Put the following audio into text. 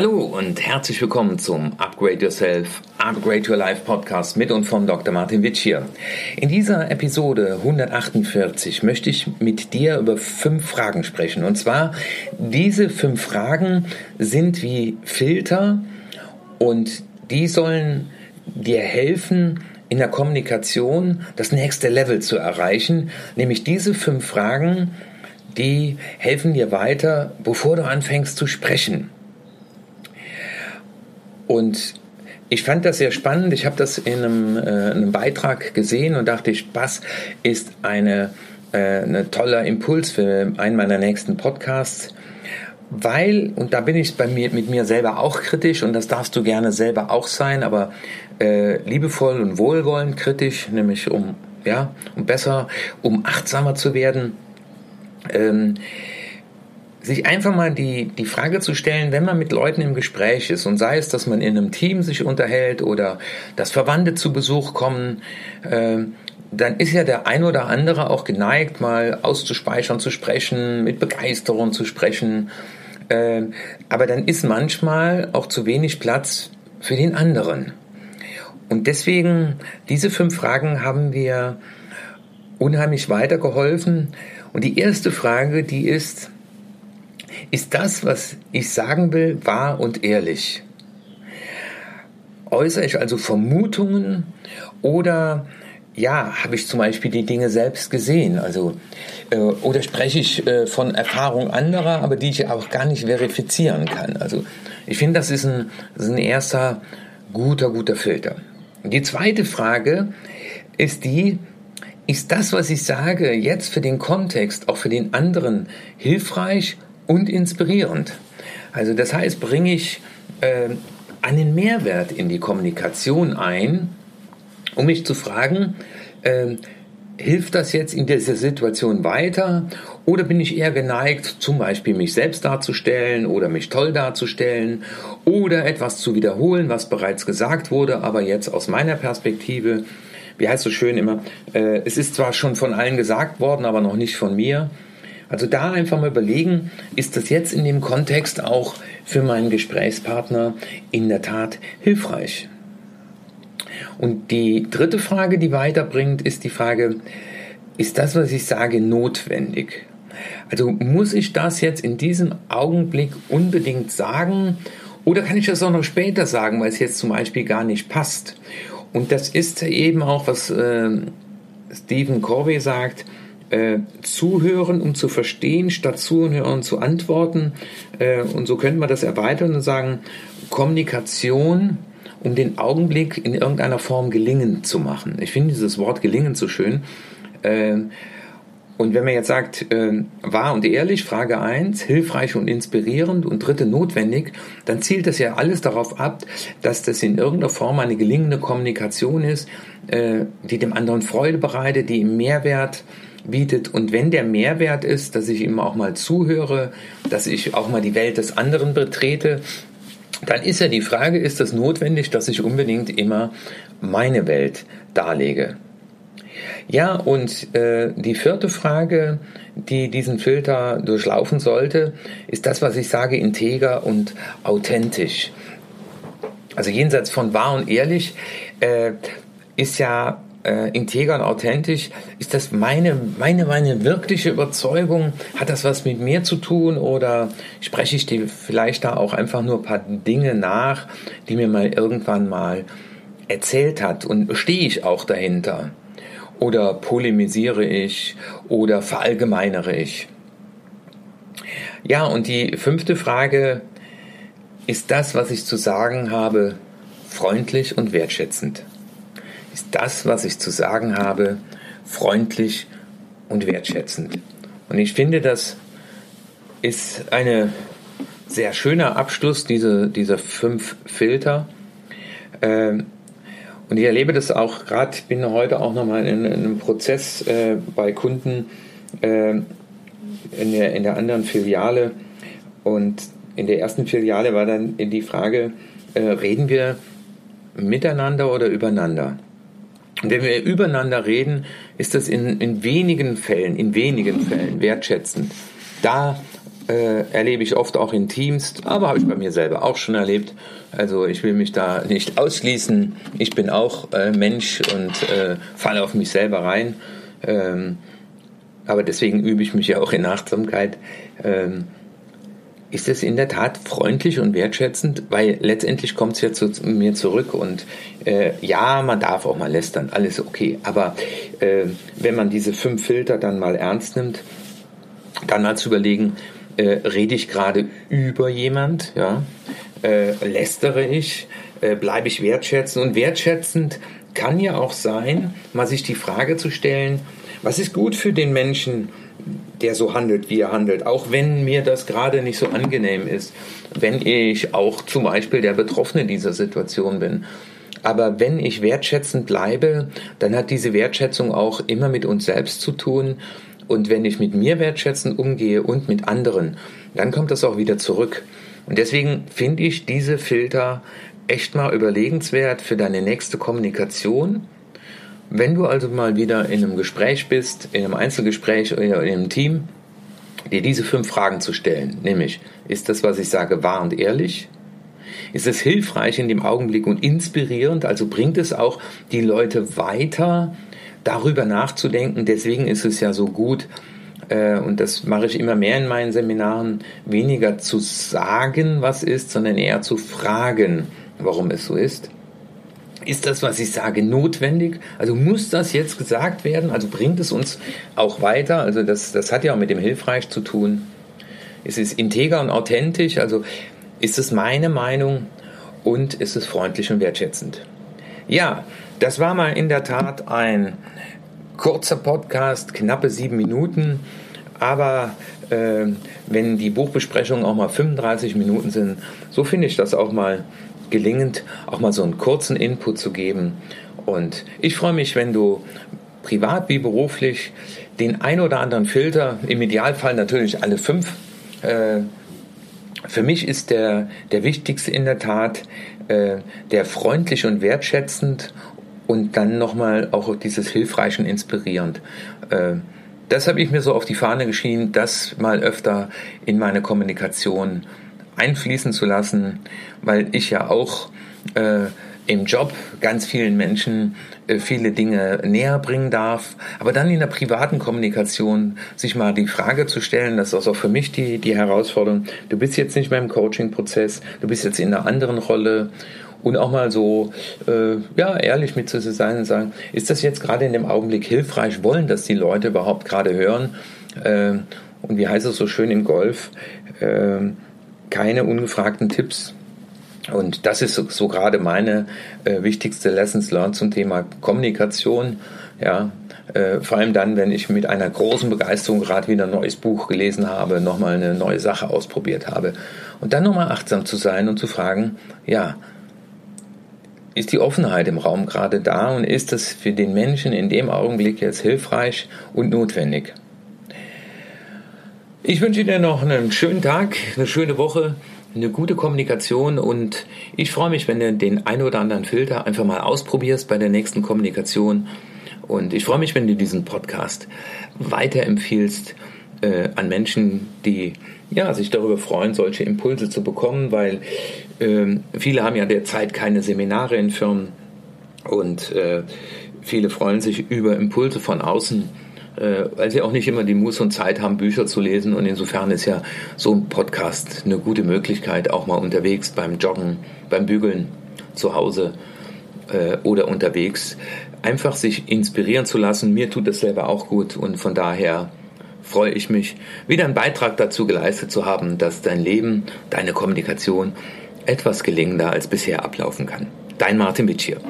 Hallo und herzlich willkommen zum Upgrade Yourself, Upgrade Your Life Podcast mit und vom Dr. Martin Witsch hier. In dieser Episode 148 möchte ich mit dir über fünf Fragen sprechen. Und zwar, diese fünf Fragen sind wie Filter und die sollen dir helfen, in der Kommunikation das nächste Level zu erreichen, nämlich diese fünf Fragen, die helfen dir weiter, bevor du anfängst zu sprechen. Und ich fand das sehr spannend. Ich habe das in einem, äh, einem, Beitrag gesehen und dachte was ist eine, äh, eine toller Impuls für einen meiner nächsten Podcasts. Weil, und da bin ich bei mir, mit mir selber auch kritisch und das darfst du gerne selber auch sein, aber äh, liebevoll und wohlwollend kritisch, nämlich um, ja, um besser, um achtsamer zu werden. Ähm, sich einfach mal die, die Frage zu stellen, wenn man mit Leuten im Gespräch ist und sei es, dass man in einem Team sich unterhält oder dass Verwandte zu Besuch kommen, äh, dann ist ja der ein oder andere auch geneigt, mal auszuspeichern, zu sprechen, mit Begeisterung zu sprechen. Äh, aber dann ist manchmal auch zu wenig Platz für den anderen. Und deswegen, diese fünf Fragen haben wir unheimlich weitergeholfen. Und die erste Frage, die ist, ist das, was ich sagen will, wahr und ehrlich? Äußere ich also Vermutungen oder ja, habe ich zum Beispiel die Dinge selbst gesehen? Also, äh, oder spreche ich äh, von Erfahrung anderer, aber die ich auch gar nicht verifizieren kann? Also, ich finde, das das ist ein erster guter, guter Filter. Die zweite Frage ist die, ist das, was ich sage, jetzt für den Kontext, auch für den anderen hilfreich und inspirierend. Also das heißt, bringe ich äh, einen Mehrwert in die Kommunikation ein, um mich zu fragen, äh, hilft das jetzt in dieser Situation weiter oder bin ich eher geneigt, zum Beispiel mich selbst darzustellen oder mich toll darzustellen oder etwas zu wiederholen, was bereits gesagt wurde, aber jetzt aus meiner Perspektive, wie heißt es so schön immer, äh, es ist zwar schon von allen gesagt worden, aber noch nicht von mir. Also da einfach mal überlegen, ist das jetzt in dem Kontext auch für meinen Gesprächspartner in der Tat hilfreich? Und die dritte Frage, die weiterbringt, ist die Frage, ist das, was ich sage, notwendig? Also muss ich das jetzt in diesem Augenblick unbedingt sagen oder kann ich das auch noch später sagen, weil es jetzt zum Beispiel gar nicht passt? Und das ist eben auch, was äh, Stephen Corvey sagt, äh, zuhören, um zu verstehen, statt zuhören zu antworten. Äh, und so könnte man das erweitern und sagen, Kommunikation, um den Augenblick in irgendeiner Form gelingend zu machen. Ich finde dieses Wort gelingend so schön. Äh, und wenn man jetzt sagt, äh, wahr und ehrlich, Frage 1, hilfreich und inspirierend und dritte notwendig, dann zielt das ja alles darauf ab, dass das in irgendeiner Form eine gelingende Kommunikation ist, äh, die dem anderen Freude bereitet, die ihm Mehrwert bietet. Und wenn der Mehrwert ist, dass ich ihm auch mal zuhöre, dass ich auch mal die Welt des anderen betrete, dann ist ja die Frage, ist das notwendig, dass ich unbedingt immer meine Welt darlege? Ja, und äh, die vierte Frage, die diesen Filter durchlaufen sollte, ist das, was ich sage, integer und authentisch. Also jenseits von wahr und ehrlich äh, ist ja äh, integer und authentisch, ist das meine, meine, meine wirkliche Überzeugung? Hat das was mit mir zu tun oder spreche ich dir vielleicht da auch einfach nur ein paar Dinge nach, die mir mal irgendwann mal erzählt hat und stehe ich auch dahinter? Oder polemisiere ich oder verallgemeinere ich? Ja, und die fünfte Frage, ist das, was ich zu sagen habe, freundlich und wertschätzend? Ist das, was ich zu sagen habe, freundlich und wertschätzend. Und ich finde, das ist ein sehr schöner Abschluss diese, dieser fünf Filter. Ähm, und ich erlebe das auch gerade, ich bin heute auch nochmal in, in einem Prozess äh, bei Kunden äh, in, der, in der anderen Filiale. Und in der ersten Filiale war dann die Frage, äh, reden wir miteinander oder übereinander? Wenn wir übereinander reden, ist das in, in wenigen Fällen, in wenigen Fällen wertschätzend. Da äh, erlebe ich oft auch in Teams, aber habe ich bei mir selber auch schon erlebt. Also ich will mich da nicht ausschließen. Ich bin auch äh, Mensch und äh, falle auf mich selber rein. Ähm, aber deswegen übe ich mich ja auch in Achtsamkeit. Ähm, ist es in der Tat freundlich und wertschätzend, weil letztendlich kommt es ja zu mir zurück und äh, ja, man darf auch mal lästern, alles okay. Aber äh, wenn man diese fünf Filter dann mal ernst nimmt, dann mal zu überlegen, äh, rede ich gerade über jemand, ja, äh, lästere ich, äh, bleibe ich wertschätzend und wertschätzend kann ja auch sein, mal sich die Frage zu stellen, was ist gut für den Menschen, der so handelt, wie er handelt, auch wenn mir das gerade nicht so angenehm ist, wenn ich auch zum Beispiel der Betroffene dieser Situation bin. Aber wenn ich wertschätzend bleibe, dann hat diese Wertschätzung auch immer mit uns selbst zu tun. Und wenn ich mit mir wertschätzend umgehe und mit anderen, dann kommt das auch wieder zurück. Und deswegen finde ich diese Filter echt mal überlegenswert für deine nächste Kommunikation wenn du also mal wieder in einem Gespräch bist, in einem Einzelgespräch oder in einem Team, dir diese fünf Fragen zu stellen, nämlich, ist das, was ich sage, wahr und ehrlich? Ist es hilfreich in dem Augenblick und inspirierend? Also bringt es auch die Leute weiter, darüber nachzudenken? Deswegen ist es ja so gut, äh, und das mache ich immer mehr in meinen Seminaren, weniger zu sagen, was ist, sondern eher zu fragen, warum es so ist. Ist das, was ich sage, notwendig? Also muss das jetzt gesagt werden? Also bringt es uns auch weiter? Also das, das hat ja auch mit dem Hilfreich zu tun. Ist es integer und authentisch? Also ist es meine Meinung und ist es freundlich und wertschätzend? Ja, das war mal in der Tat ein kurzer Podcast, knappe sieben Minuten. Aber äh, wenn die Buchbesprechungen auch mal 35 Minuten sind, so finde ich das auch mal gelingend, auch mal so einen kurzen Input zu geben. Und ich freue mich, wenn du privat wie beruflich den ein oder anderen Filter, im Idealfall natürlich alle fünf, äh, für mich ist der, der wichtigste in der Tat äh, der freundlich und wertschätzend und dann nochmal auch dieses hilfreich und inspirierend. Äh, das habe ich mir so auf die Fahne geschrieben, das mal öfter in meine Kommunikation einfließen zu lassen, weil ich ja auch äh, im Job ganz vielen Menschen äh, viele Dinge näher bringen darf, aber dann in der privaten Kommunikation sich mal die Frage zu stellen, das ist auch für mich die, die Herausforderung, du bist jetzt nicht mehr im Coaching-Prozess, du bist jetzt in einer anderen Rolle und auch mal so äh, ja ehrlich mit zu sein und sagen, ist das jetzt gerade in dem Augenblick hilfreich? Wollen das die Leute überhaupt gerade hören? Äh, und wie heißt es so schön im Golf? Äh, keine ungefragten Tipps. Und das ist so, so gerade meine äh, wichtigste Lessons learned zum Thema Kommunikation. Ja, äh, vor allem dann, wenn ich mit einer großen Begeisterung gerade wieder ein neues Buch gelesen habe, nochmal eine neue Sache ausprobiert habe. Und dann nochmal achtsam zu sein und zu fragen, ja, ist die Offenheit im Raum gerade da und ist das für den Menschen in dem Augenblick jetzt hilfreich und notwendig? Ich wünsche dir noch einen schönen Tag, eine schöne Woche, eine gute Kommunikation und ich freue mich, wenn du den ein oder anderen Filter einfach mal ausprobierst bei der nächsten Kommunikation. Und ich freue mich, wenn du diesen Podcast weiterempfiehlst äh, an Menschen, die ja, sich darüber freuen, solche Impulse zu bekommen, weil äh, viele haben ja derzeit keine Seminare in Firmen und äh, viele freuen sich über Impulse von außen weil sie auch nicht immer die Muße und Zeit haben, Bücher zu lesen. Und insofern ist ja so ein Podcast eine gute Möglichkeit, auch mal unterwegs beim Joggen, beim Bügeln, zu Hause äh, oder unterwegs, einfach sich inspirieren zu lassen. Mir tut das selber auch gut und von daher freue ich mich, wieder einen Beitrag dazu geleistet zu haben, dass dein Leben, deine Kommunikation etwas gelingender als bisher ablaufen kann. Dein Martin Witsch hier.